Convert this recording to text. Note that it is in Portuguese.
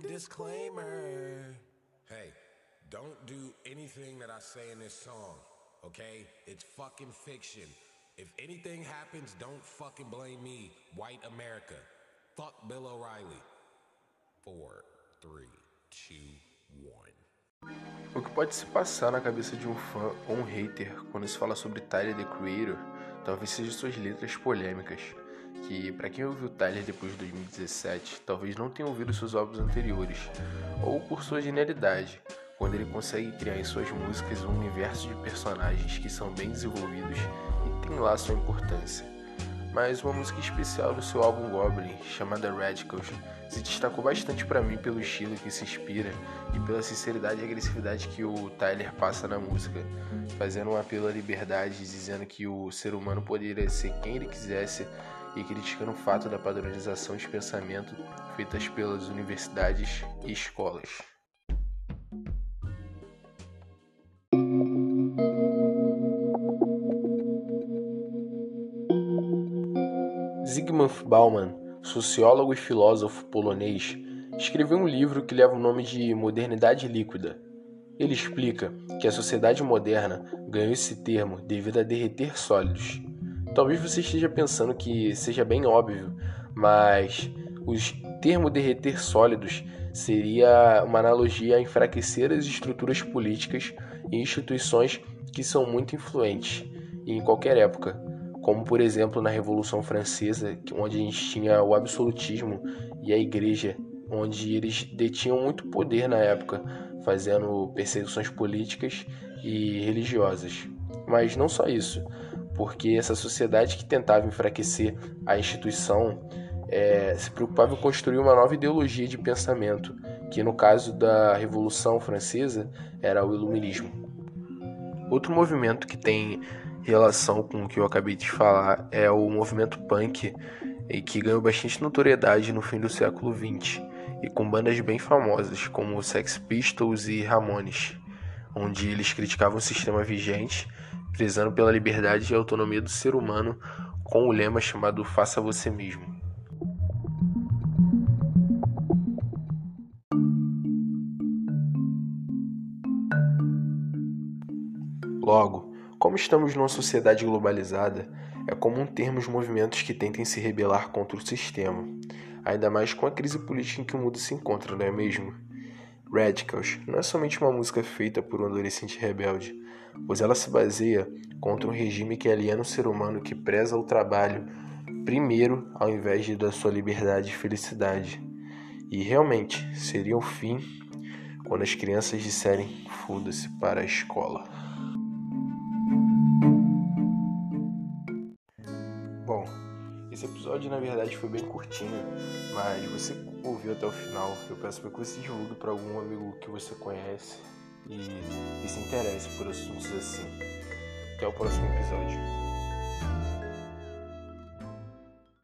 damn disclaimer. Hey, don't do anything that I say in this song, okay? It's fucking fiction. If anything happens, don't fucking blame me, white America. Fuck Bill O'Reilly. Four, three, two, one. O que pode se passar na cabeça de um fã ou um hater quando se fala sobre Tyler the Creator talvez seja suas letras polêmicas, que para quem ouviu Tyler depois de 2017 talvez não tenha ouvido seus álbuns anteriores, ou por sua genialidade, quando ele consegue criar em suas músicas um universo de personagens que são bem desenvolvidos e tem lá sua importância. Mas uma música especial do seu álbum Goblin, chamada Radicals, se destacou bastante para mim pelo estilo que se inspira e pela sinceridade e agressividade que o Tyler passa na música, fazendo um apelo à liberdade, dizendo que o ser humano poderia ser quem ele quisesse e criticando o fato da padronização de pensamento feitas pelas universidades e escolas. Zygmunt Bauman, sociólogo e filósofo polonês, escreveu um livro que leva o nome de Modernidade Líquida. Ele explica que a sociedade moderna ganhou esse termo devido a derreter sólidos. Talvez você esteja pensando que seja bem óbvio, mas o termo derreter sólidos seria uma analogia a enfraquecer as estruturas políticas e instituições que são muito influentes em qualquer época, como por exemplo na Revolução Francesa, onde a gente tinha o absolutismo e a igreja, onde eles detinham muito poder na época, fazendo perseguições políticas e religiosas. Mas não só isso, porque essa sociedade que tentava enfraquecer a instituição é, se preocupava em construir uma nova ideologia de pensamento, que no caso da Revolução Francesa era o Iluminismo. Outro movimento que tem relação com o que eu acabei de falar é o movimento punk, que ganhou bastante notoriedade no fim do século XX, e com bandas bem famosas como Sex Pistols e Ramones, onde eles criticavam o sistema vigente, prezando pela liberdade e autonomia do ser humano com o lema chamado Faça Você Mesmo. Logo, como estamos numa sociedade globalizada, é comum termos movimentos que tentem se rebelar contra o sistema, ainda mais com a crise política em que o mundo se encontra, não é mesmo? Radicals não é somente uma música feita por um adolescente rebelde, pois ela se baseia contra um regime que aliena o ser humano que preza o trabalho primeiro ao invés de da sua liberdade e felicidade. E realmente seria o fim quando as crianças disserem foda-se para a escola. Bom, esse episódio na verdade foi bem curtinho, mas você ouviu até o final. Eu peço para que você divulgue para algum amigo que você conhece e, e se interesse por assuntos assim. Até o próximo episódio.